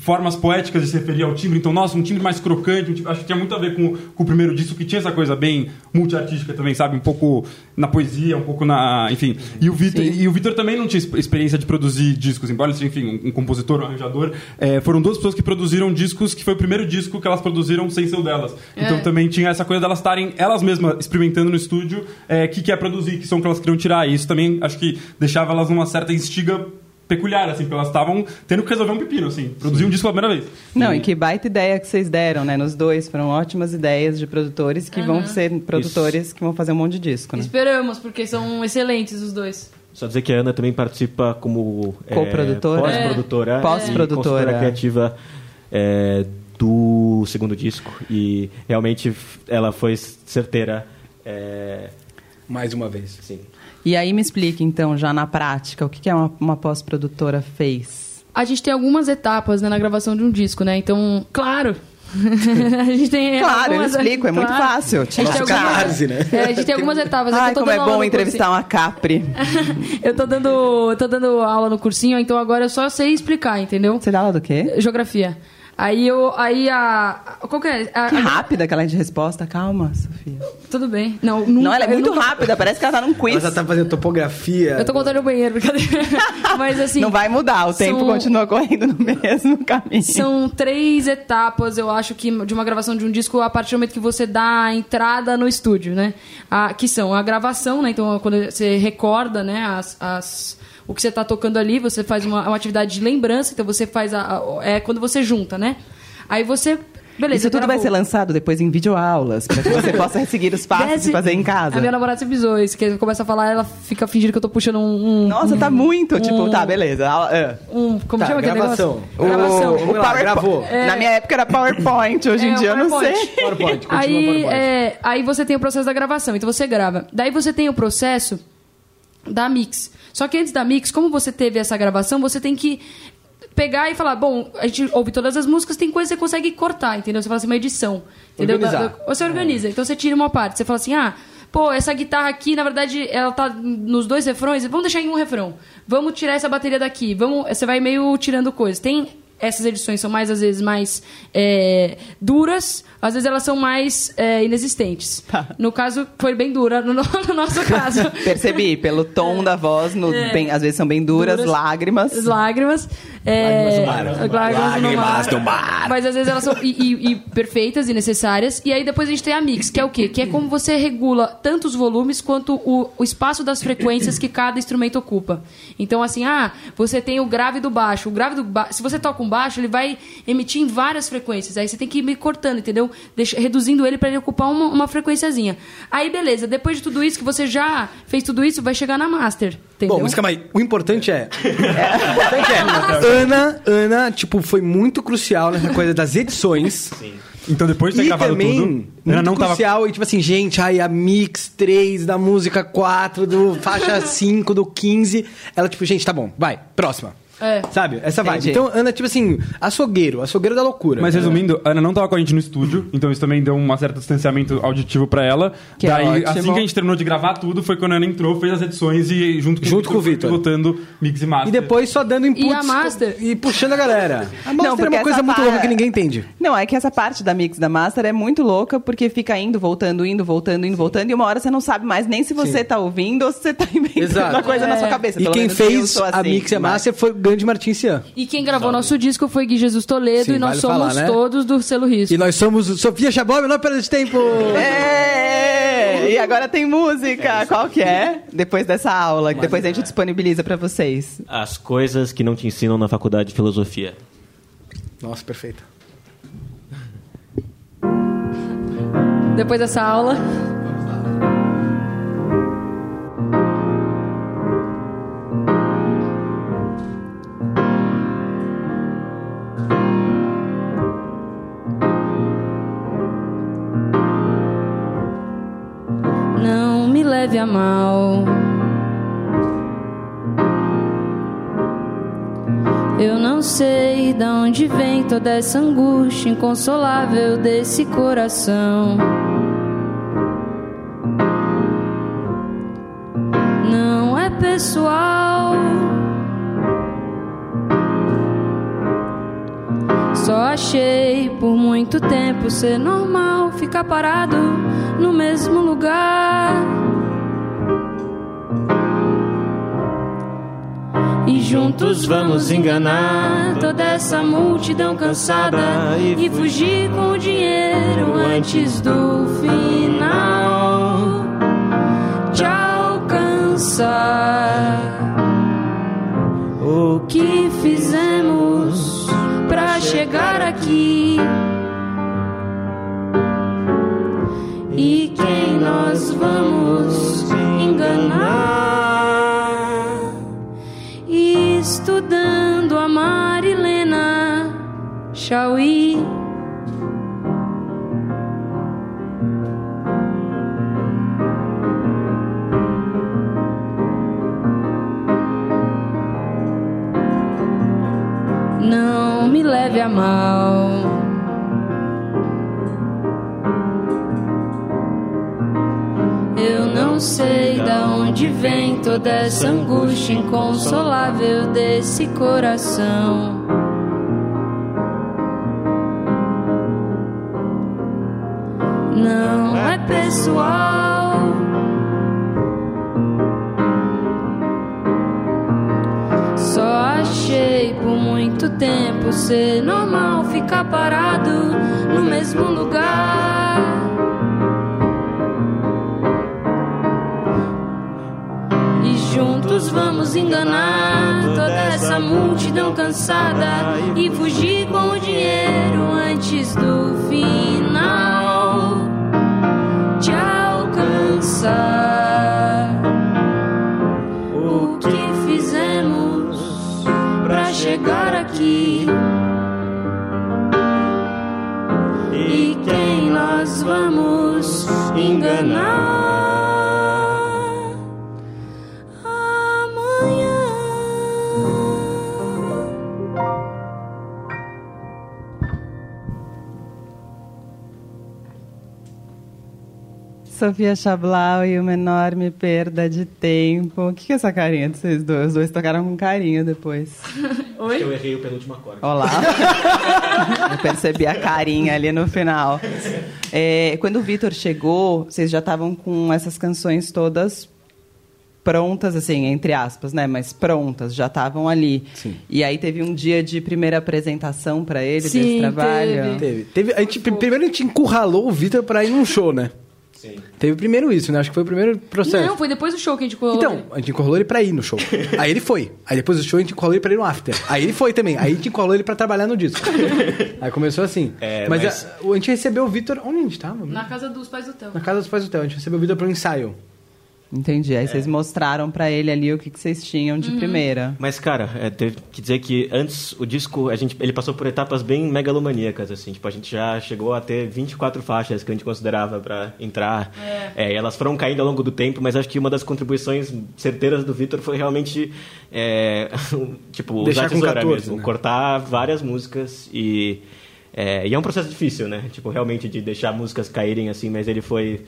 formas poéticas de se referir ao timbre. Então, nossa, um timbre mais crocante. um timbre- acho que tinha muito a ver com, com o primeiro disco, que tinha essa coisa bem multiartística também, sabe? Um pouco na poesia, um pouco na. Enfim. E o Vitor, e o Vitor também não tinha exp- experiência de produzir discos, embora ele seja, enfim, um, compositor, um arranjador. É, foram duas pessoas que produziram discos, que foi o primeiro disco que elas produziram sem ser o delas. Então É. também tinha essa coisa delas estarem elas mesmas experimentando no estúdio o que quer produzir, que som que elas queriam tirar. E isso também acho que deixava elas numa certa instiga peculiar, assim, porque elas estavam tendo que resolver um pepino, assim, produzir um disco pela primeira vez. Não, e que baita ideia que vocês deram, né? Nos dois. Foram ótimas ideias de produtores que vão ser produtores que vão fazer um monte de disco, né? Esperamos, porque são excelentes os dois. Só dizer que a Ana também participa como é, Co-produtora. pós-produtora, É. e Pós-produtora. consultora criativa é, do segundo disco e realmente ela foi certeira. É, Mais uma vez. sim. E aí me explique, então, já na prática, o que que é uma, uma pós-produtora fez? A gente tem algumas etapas né, na gravação de um disco, né? Então, claro. a gente tem Claro, eu algumas- explico, é muito fácil. A gente algumas, caso, né? é, a gente tem algumas etapas. é Ai, eu tô como é bom entrevistar uma Capri. eu tô dando, eu tô dando aula no cursinho, então agora eu só sei explicar, entendeu? Você dá aula do quê? Geografia. Aí eu. Aí a. Qual que é? A- Que rápida aquela de resposta. Calma, Sofia. tudo bem. Não, nunca, Não, ela é muito nunca- rápida. Parece que ela tá num quiz. Ela já tá fazendo topografia. Eu tô contando o banheiro, brincadeira. Mas assim. Não vai mudar. O tempo são- continua correndo no mesmo caminho. São três etapas, eu acho, que de uma gravação de um disco a partir do momento que você dá a entrada no estúdio, né? A, que são a gravação, né? Então, quando você recorda, né? As, as- o que você está tocando ali, você faz uma, uma atividade de lembrança, então você faz a, a- É quando você junta, né? Aí você. Beleza, Isso tudo vai ser lançado depois em videoaulas, para que você possa seguir os passos Desce- e fazer em casa. A minha namorada se bisou isso, que começa a falar, ela fica fingindo que eu tô puxando um. um Nossa, tá muito. Tipo, um- tá, beleza. Aula- é. um como Tá, chama aquele gravação. negócio? O, Gravação. o Vamos lá, PowerPoint. gravou. Na minha época era PowerPoint, hoje em É, dia eu não sei. PowerPoint, continua Aí, PowerPoint. é, aí você tem o processo da gravação, então você grava. Daí você tem o processo da mix. Só que antes da mix, como você teve essa gravação, você tem que pegar e falar, bom, a gente ouve todas as músicas, tem coisa que você consegue cortar, entendeu? Você fala assim, uma edição. Entendeu? Organizar. Você organiza. Então você tira uma parte, você fala assim, ah, pô, essa guitarra aqui, na verdade, ela tá nos dois refrões, vamos deixar em um refrão. Vamos tirar essa bateria daqui. Vamos, você vai meio tirando coisas. Tem essas edições são mais às vezes mais é, duras, às vezes elas são mais é, inexistentes. Tá. No caso, foi bem dura no, no- no nosso caso. Percebi, pelo tom da voz, no, bem- às vezes são bem duras, É. Duras. lágrimas. As lágrimas. É, Lágrimas no mar. lágrimas Lágrimas no mar. Mas às vezes elas são e, e- e perfeitas e necessárias. E aí depois a gente tem a mix, que é o quê? Que é como você regula tanto os volumes quanto o, o espaço das frequências que cada instrumento ocupa. Então, assim, ah, você tem o grave do baixo. O grave do baixo, se você toca um baixo, ele vai emitir em várias frequências. Aí você tem que ir cortando, entendeu? Deixa- reduzindo ele para ele ocupar uma, uma frequenciazinha. Aí, beleza, depois de tudo isso, que você já fez tudo isso, vai chegar na master. Entendeu? Bom, mas calma aí. O importante é. o importante é. Ana, Ana, tipo, foi muito crucial nessa coisa das edições. Então depois de ter E gravado também, tudo, muito ela não tava crucial, e tipo assim, gente, aí a mix 3 da música 4, do faixa 5, do 15. Ela, tipo, gente, tá bom, vai, próxima. É. Sabe? Essa vibe. Entendi. Então, Ana, tipo assim, açougueiro, açougueiro da loucura. Mas resumindo, a Ana não tava com a gente no estúdio, então isso também deu um certo distanciamento auditivo pra ela. Que é Daí, ótimo. assim que a gente terminou de gravar tudo, foi quando a Ana entrou, fez as edições e junto com, Junto com o Vitor. Botando mix e master. E depois só dando inputs. E a master? E puxando a galera. A master é porque uma coisa muito louca que ninguém entende. Não, é que essa parte da mix da master é muito louca, porque fica indo, voltando, indo, voltando, indo, voltando, e uma hora você não sabe mais nem se você tá ouvindo ou se você tá inventando Exato. uma coisa na sua cabeça. E Pelo quem fez sou a assim, mix e a mas- master foi grande Martin Cian. E quem gravou nosso disco foi Gui Jesus Toledo Sim, e nós vale somos falar, né? todos do selo Risco. E nós somos Sofia Chabó, menor perda de tempo. É, e agora tem música. Qual que é? Depois dessa aula, que depois a gente disponibiliza pra vocês. As coisas que não te ensinam na faculdade de filosofia. Nossa, perfeito. Depois dessa aula. Toda essa angústia inconsolável desse coração. Não é pessoal. Só achei por muito tempo ser normal ficar parado no mesmo lugar. Juntos vamos enganar toda essa multidão cansada e fugir com o dinheiro antes do final te alcançar. O que fizemos pra chegar aqui? Chauí. Não me leve a mal. Eu não sei da onde vem toda essa angústia inconsolável desse coração. Pessoal. Só achei por muito tempo ser normal ficar parado no mesmo lugar. E juntos vamos enganar toda essa multidão cansada e fugir com o dinheiro antes do final alcançar. O que fizemos pra chegar aqui? E quem nós vamos enganar? Sofia Chablau e uma enorme perda de tempo. O que é essa carinha de vocês dois? Os dois tocaram com carinho depois. Acho que eu errei o penúltimo acorde. Olá. Eu percebi a carinha ali no final. É, quando o Vitor chegou, vocês já estavam com essas canções todas prontas, assim, entre aspas, né? Mas prontas, já estavam ali. Sim. E aí teve um dia de primeira apresentação para ele Sim, desse trabalho. teve. Teve. Teve, a gente, primeiro a gente encurralou o Vitor pra ir num show, né? Sim. Teve primeiro isso, né? Acho que foi o primeiro processo. Não, foi depois do show que a gente colou. Então, a gente encurralou ele pra ir no show. Aí ele foi. Aí depois do show a gente encurralou ele pra ir no after. Aí ele foi também. Aí a gente encurralou ele pra trabalhar no disco. Aí começou assim. É, mas mas- a, a gente recebeu o Vitor. Onde a gente tava? Na casa dos pais do Theo. Na casa dos pais do hotel. A gente recebeu o Vitor pro ensaio. Entendi. Aí É. vocês mostraram para ele ali o que, que vocês tinham Uhum. de primeira. Mas, cara, é, teve que dizer que antes o disco, a gente, ele passou por etapas bem megalomaníacas, assim. Tipo, a gente já chegou a ter 24 faixas que a gente considerava pra entrar. É, e elas foram caindo ao longo do tempo, mas acho que uma das contribuições certeiras do Vitor foi realmente, é, tipo, Deixar usar tesoura 14, mesmo. né? Cortar várias músicas e... É, e é um processo difícil, né? Tipo, realmente de deixar músicas caírem assim, mas ele foi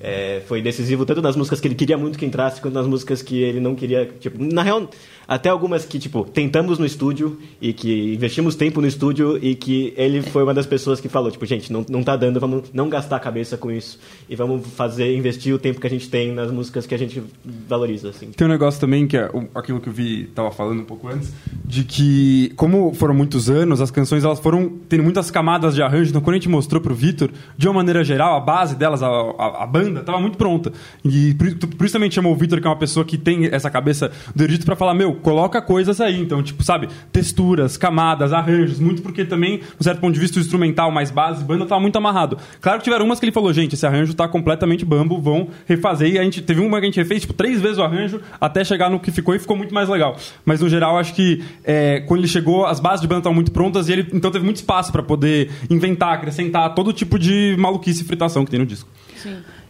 é, foi decisivo tanto nas músicas que ele queria muito que entrasse, quanto nas músicas que ele não queria. Tipo, na real, até algumas que, tipo, tentamos no estúdio e que investimos tempo no estúdio e que ele foi uma das pessoas que falou, tipo, gente, não, não tá dando, vamos não gastar a cabeça com isso e vamos fazer, investir o tempo que a gente tem nas músicas que a gente valoriza, assim. Tem um negócio também que é aquilo que eu vi, tava falando um pouco antes, de que, como foram muitos anos, as canções elas foram tendo muitas camadas de arranjo. Então, quando a gente mostrou pro Vitor, de uma maneira geral, a base delas, a, a, a banda, tava muito pronta. E por, isso- também chamou o Vitor, que é uma pessoa que tem essa cabeça do erudito, pra falar: meu, coloca coisas aí. Então, tipo, sabe, texturas, camadas, arranjos, muito porque também, de certo ponto de vista, o instrumental mais base, banda tava muito amarrado. Claro que tiveram umas que ele falou: gente, esse arranjo tá completamente bambo, vão refazer. E a gente teve uma que a gente refez, tipo, três vezes o arranjo até chegar no que ficou e ficou muito mais legal. Mas no geral, acho que é, quando ele chegou, as bases de banda estavam muito prontas e ele então teve muito espaço pra poder inventar, acrescentar todo tipo de maluquice e fritação que tem no disco.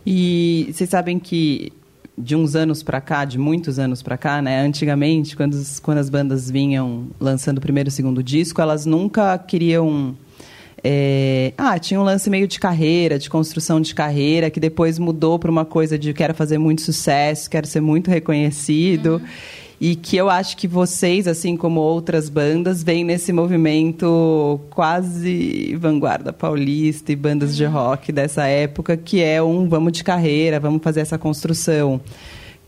E vocês sabem que de uns anos pra cá, de muitos anos pra cá, né? Antigamente, quando, quando as bandas vinham lançando o primeiro e segundo disco, elas nunca queriam é, ah, tinha um lance meio de carreira, de construção de carreira, que depois mudou para uma coisa de quero fazer muito sucesso, quero ser muito reconhecido. E que eu acho que vocês, assim como outras bandas, vêm nesse movimento quase vanguarda paulista e bandas de rock dessa época, que é um vamos de carreira, vamos fazer essa construção.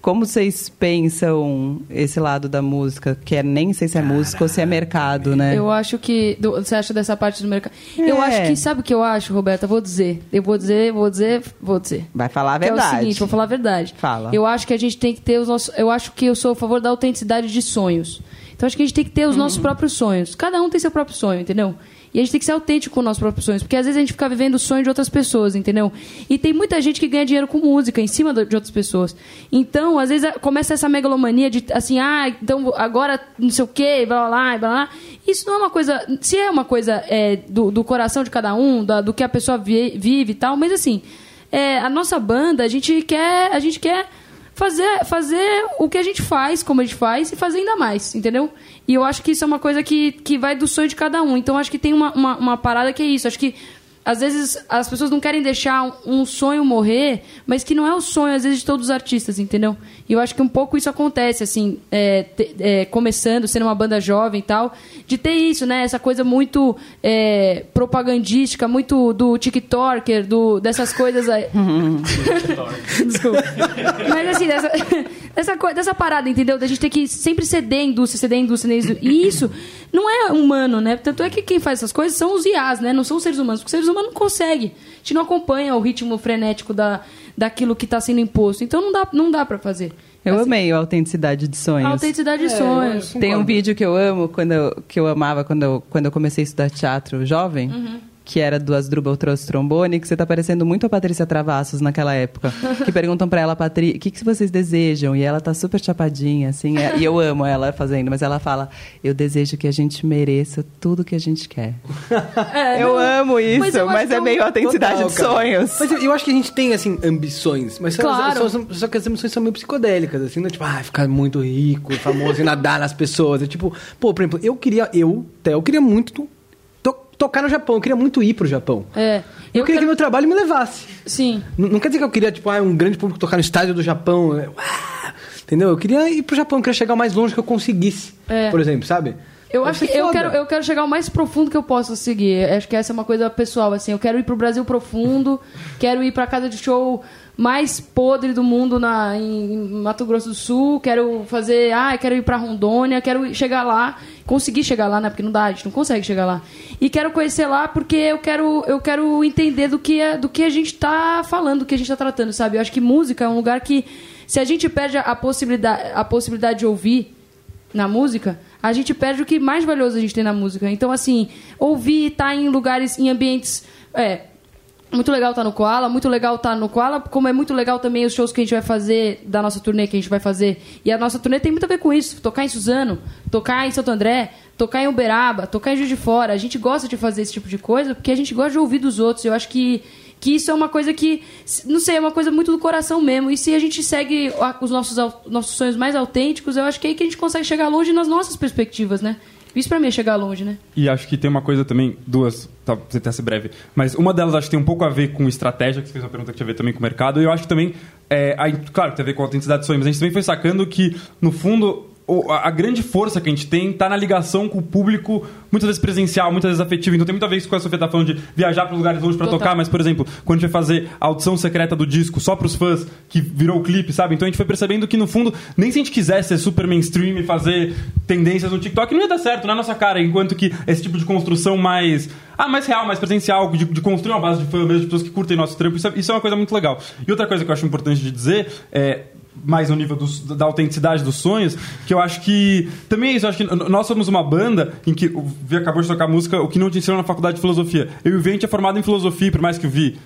Como vocês pensam esse lado da música? Que é nem sei se é música ou se é mercado, né? Eu acho que. do- você acha dessa parte do mercado? Eu É. acho que. Sabe o que eu acho, Roberta? Vou dizer. Eu vou dizer, vou dizer, vou dizer. Vai falar a Que é verdade. o seguinte, vou falar a verdade. Fala. Eu acho que a gente tem que ter os nossos. Eu acho que eu sou a favor da autenticidade de sonhos. Então acho que a gente tem que ter os Uhum. nossos próprios sonhos. Cada um tem seu próprio sonho, entendeu? E a gente tem que ser autêntico com os nossos próprios sonhos. Porque às vezes a gente fica vivendo o sonho de outras pessoas, entendeu? E tem muita gente que ganha dinheiro com música em cima de outras pessoas. Então, às vezes, começa essa megalomania de assim, ah, então agora não sei o quê, blá blá blá, blá. Isso não é uma coisa. Se é uma coisa é, do, do coração de cada um, da- do que a pessoa vi- vive e tal, mas assim, é, a nossa banda, a gente quer. A gente quer fazer, fazer o que a gente faz, como a gente faz, e fazer ainda mais, entendeu? E eu acho que isso é uma coisa que, que vai do sonho de cada um. Então acho que tem uma, uma, uma parada que é isso. Acho que às vezes as pessoas não querem deixar um, sonho morrer, mas que não é o sonho, às vezes, de todos os artistas, entendeu? E eu acho que um pouco isso acontece, assim, é, te- é, começando, sendo uma banda jovem e tal, de ter isso, né? Essa coisa muito é, propagandística, muito do TikToker, do, dessas coisas aí. Desculpa. Mas assim, dessa, dessa, dessa parada, entendeu? Da gente ter que sempre ceder à indústria, ceder à indústria, indústria. E isso não é humano, né? Tanto é que quem faz essas coisas são os IAs, né? Não são os seres humanos. Porque os seres humanos não conseguem. A gente não acompanha o ritmo frenético da, daquilo que está sendo imposto. Então não dá, não dá pra fazer. Eu Assim, amei a autenticidade de sonhos. A autenticidade de sonhos. Tem um vídeo que eu amo, quando eu, que eu amava quando eu, quando eu comecei a estudar teatro jovem, Uhum. Que era do Asdrubal trouxe trombone, que você tá parecendo muito a Patrícia Travassos naquela época. que perguntam pra ela, Patri, o que, que vocês desejam? E ela tá super chapadinha, assim, é- e eu amo ela fazendo, mas ela fala, eu desejo que a gente mereça tudo que a gente quer. É, eu não- amo isso, mas mas, é meio autenticidade Total, de sonhos. Mas eu, eu acho que a gente tem, assim, ambições. Mas só, Claro. só, só que as ambições são meio psicodélicas, assim, né? Tipo, ah, ficar muito rico, famoso e nadar nas pessoas. É tipo, pô, por exemplo, eu queria, eu, Theo, eu queria muito to- tocar no Japão. Eu queria muito ir pro Japão. É. Eu, queria que meu trabalho me levasse. Sim. N- Não quer dizer que eu queria, tipo, ah, um grande público tocar no estádio do Japão. Uá! Entendeu? Eu queria ir pro Japão, eu queria chegar o mais longe que eu conseguisse. É. Por exemplo, sabe? Eu Deve acho que eu quero, eu quero chegar o mais profundo que eu possa seguir. Acho que essa é uma coisa pessoal, assim. Eu quero ir pro Brasil profundo, quero ir pra casa de show mais podre do mundo na, em Mato Grosso do Sul, quero fazer. Ah, quero ir pra Rondônia, quero chegar lá, conseguir chegar lá, né? Porque não dá, a gente não consegue chegar lá. E quero conhecer lá porque eu quero, eu quero entender do que, é, do que a gente tá falando, do que a gente tá tratando, sabe? Eu acho que música é um lugar que, se a gente perde a possibilidade, a possibilidade de ouvir na música, a gente perde o que mais valioso a gente tem na música. Então, assim, ouvir, estar em lugares, em ambientes. É, muito legal estar no Koala, muito legal estar no Koala, como é muito legal também os shows que a gente vai fazer, da nossa turnê que a gente vai fazer. E a nossa turnê tem muito a ver com isso. Tocar em Suzano, tocar em Santo André, tocar em Uberaba, tocar em Juiz de Fora. A gente gosta de fazer esse tipo de coisa porque a gente gosta de ouvir dos outros. Eu acho que, que isso é uma coisa que, não sei, é uma coisa muito do coração mesmo. E se a gente segue os nossos, nossos sonhos mais autênticos, eu acho que é aí que a gente consegue chegar longe nas nossas perspectivas, né? Isso pra mim é chegar longe, né? E acho que tem uma coisa também, duas, tá, tentar ser breve, mas uma delas acho que tem um pouco a ver com estratégia, que você fez uma pergunta que tinha a ver também com o mercado, e eu acho que também, é, a- claro, tem a ver com a autenticidade de sonho, mas a gente também foi sacando que, no fundo, a, grande força que a gente tem tá na ligação com o público, muitas vezes presencial, muitas vezes afetivo. Então tem muita vez que a Sofia tá falando de viajar para lugares longe para tocar, mas, por exemplo, quando a gente vai fazer a audição secreta do disco só pros fãs, que virou o clipe, sabe? Então a gente foi percebendo que, no fundo, nem se a gente quisesse ser super mainstream e fazer tendências no TikTok, não ia dar certo na nossa cara. Enquanto que esse tipo de construção mais. Ah, mais real, mais presencial, de, de construir uma base de fã mesmo, de pessoas que curtem nosso trampo, isso é, isso é uma coisa muito legal. E outra coisa que eu acho importante de dizer é mais no nível da autenticidade dos sonhos, que eu acho que também é isso, eu acho que nós somos uma banda em que o Vi acabou de tocar música, o que não te ensinou na faculdade de filosofia. Eu e o Vi, é formado em filosofia, por mais que o Vi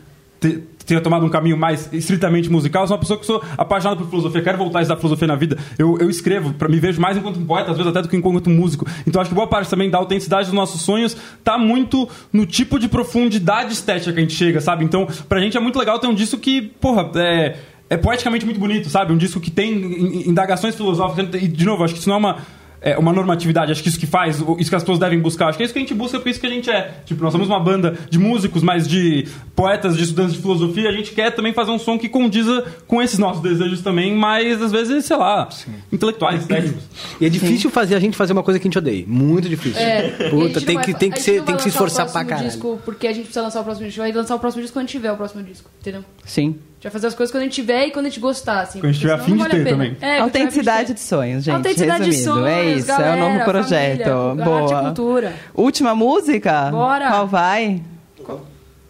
te- tenha tomado um caminho mais estritamente musical, eu sou uma pessoa que sou apaixonada por filosofia, quero voltar a estudar filosofia na vida. Eu, eu escrevo, pra, me vejo mais enquanto poeta, às vezes até do que enquanto músico. Então acho que boa parte também da autenticidade dos nossos sonhos tá muito no tipo de profundidade estética que a gente chega, sabe? Então, pra gente é muito legal ter um disco que, porra, é é poeticamente muito bonito, sabe? Um disco que tem in- in- indagações filosóficas. E, de novo, acho que isso não é uma. é, uma normatividade. Acho que isso que faz, isso que as pessoas devem buscar. Acho que é isso que a gente busca, porque é isso que a gente é. Tipo, nós somos uma banda de músicos, mas de poetas, de estudantes de filosofia. A gente quer também fazer um som que condiza com esses nossos desejos também, mas às vezes, sei lá, intelectuais, técnicos. E é difícil fazer a gente fazer uma coisa que a gente odeia. Muito difícil. É, Puta, tem não que, vai- tem a que, ser, tem vai que se esforçar pra caralho. disco porque a gente precisa lançar o próximo disco. A gente vai lançar o próximo disco quando a gente tiver o próximo disco, entendeu? Sim. A gente vai fazer as coisas quando a gente tiver e quando a gente gostar, assim. Quando a gente porque tiver afim de vale ter também. É, Autenticidade de sonhos, gente. Autenticidade de resumindo. sonhos, é isso, é o galera, novo projeto. família, Boa. arte e cultura. Última música? Bora. Qual vai?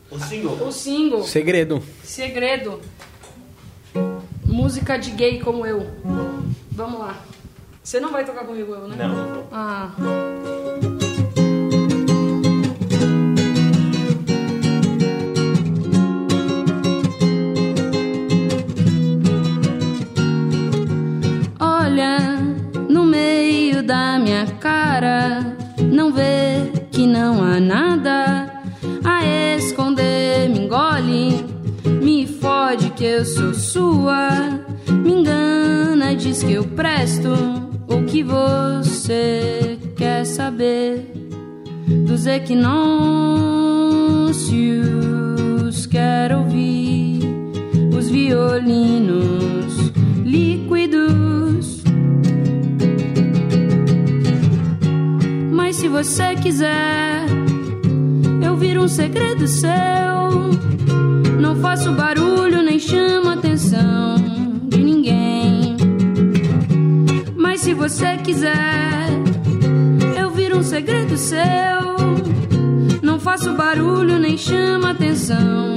O single. O single, Segredo. Segredo. Música de gay como eu. Vamos lá. Você não vai tocar comigo, eu, né? Não, não vou. Ah. Da minha cara, não vê que não há nada a esconder, me engole, me fode que eu sou sua, me engana, diz que eu presto o que você quer saber dos equinócios, quero ouvir os violinos líquidos. Você quiser, eu viro um segredo seu. Não faço barulho nem chamo atenção de ninguém. Mas se você quiser, eu viro um segredo seu. Não faço barulho nem chamo atenção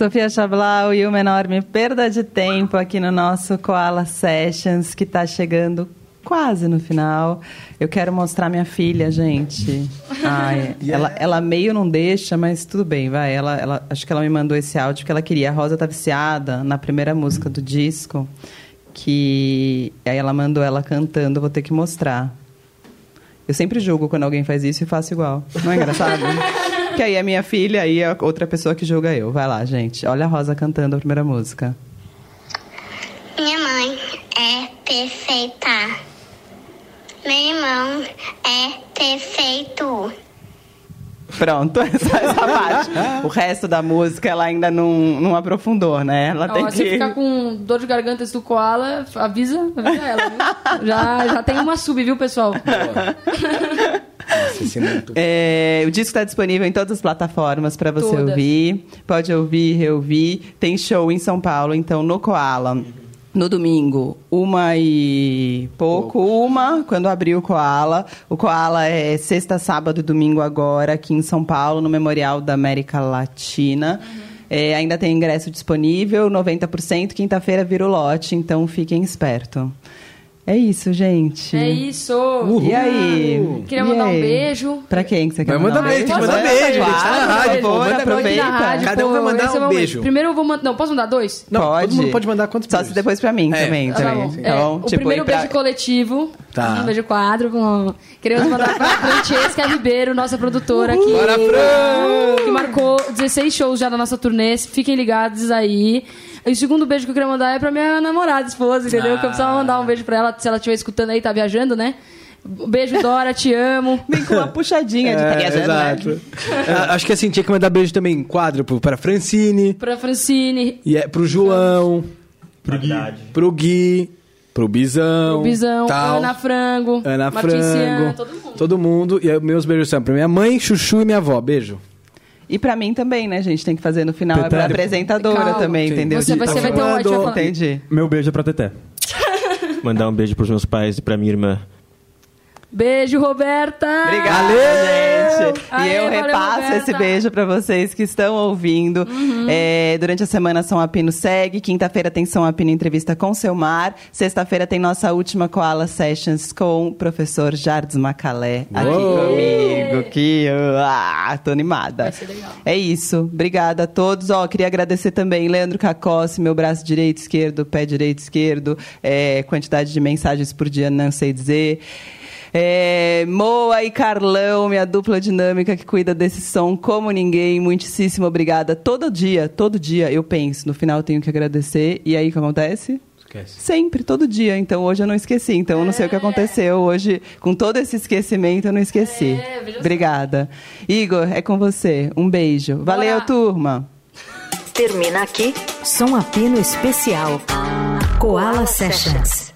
Sofia Chablau e uma enorme perda de tempo aqui no nosso Koala Sessions, que está chegando quase no final. Eu quero mostrar minha filha, gente. Ai, ela, ela meio não deixa, mas tudo bem, vai. Ela, ela, acho que ela me mandou esse áudio porque ela queria. A Rosa tá viciada na primeira música do disco, que aí ela mandou ela cantando, vou ter que mostrar. Eu sempre julgo quando alguém faz isso e faço igual. Não é engraçado? que aí é minha filha e a outra pessoa que julga eu. Vai lá, gente. Olha a Rosa cantando a primeira música. Minha mãe é perfeita. Meu irmão é perfeito. Pronto, essa, essa parte. O resto da música ela ainda não, não aprofundou, né? Ela tem Ó, se que. ficar com dor de garganta do koala, avisa, avisa ela, viu? Já, já tem uma sub, viu, pessoal? Nossa, esse é muito... É, o disco está disponível em todas as plataformas para você Todas. ouvir. Pode ouvir, reouvir. Tem show em São Paulo, então no Koala. No domingo, uma e pouco, uma, quando abrir o Koala. O Koala é sexta, sábado e domingo agora, aqui em São Paulo, no Memorial da América Latina. É, ainda tem ingresso disponível, 90%. Quinta-feira vira o lote, então fiquem espertos. É isso, gente. É isso. E aí? Queria E mandar um aí? beijo. Pra quem que você quer Vai mandar beijo, Posso manda mandar beijo, beijo? gente. Tá na rádio, pô, manda aproveita. na rádio, Cada um vai mandar esse é um o beijo. Primeiro eu vou mandar. Não, posso mandar dois? Não, pode. todo mundo pode mandar quantos Só beijos? se depois pra mim É. também. Tá também. bom. É, Então, o tipo, primeiro ir pra- beijo coletivo. Tá. Um beijo quadro. Com... Queremos mandar pra Francesca Ribeiro, nossa produtora aqui. Bora, Fran! Que marcou 16 shows já na nossa turnê. Fiquem ligados aí. E o segundo beijo que eu queria mandar é pra minha namorada, esposa, entendeu? Que eu precisava mandar um beijo pra ela, se ela estiver escutando aí, tá viajando, né? Beijo, Dora, te amo. Vem com uma puxadinha de tá viajando, né? exato. É, acho que assim, tinha que mandar beijo também quádruplo pra Francine, Pra Francine, e é, pro João, Pro Gui. Pro Gui, pro Bizão. pro Bizão, tal. Ana Frango, Ana Frango. todo mundo. Todo mundo. E meus beijos são pra minha mãe, Chuchu e minha avó. Beijo. E pra mim também, né, gente? Tem que fazer no final. É pra Petério. apresentadora Calma. também, Sim. entendeu? Você você vai ter um... falar- Entendi. Meu beijo é pra Teté. Mandar um beijo pros meus pais e pra minha irmã. Beijo, Roberta! Obrigada, Valeu! gente. Aê, e eu valeu, repasso Roberta. esse beijo pra vocês que estão ouvindo. É, durante a semana, São Apino segue. Quinta-feira tem São Apino Entrevista com Seu Mar. Sexta-feira tem nossa última Koala Sessions com o professor Jardim Macalé aqui Uou! comigo. Que, ah, tô animada. Vai ser legal. É isso. Obrigada a todos. Ó, queria agradecer também Leandro Cacossi, meu braço direito, esquerdo, pé direito, esquerdo. É, quantidade de mensagens por dia, não sei dizer. É, Moa e Carlão, minha dupla dinâmica que cuida desse som como ninguém. Muitíssimo obrigada. Todo dia, todo dia eu penso. No final eu tenho que agradecer. E aí o que acontece? Esquece. Sempre, todo dia. Então hoje eu não esqueci. Então eu não sei o que aconteceu. Hoje, com todo esse esquecimento, eu não esqueci. É. Obrigada. Igor, é com você. Um beijo. Valeu, Bora. turma. Termina aqui Som Apino Especial. Koala Sessions.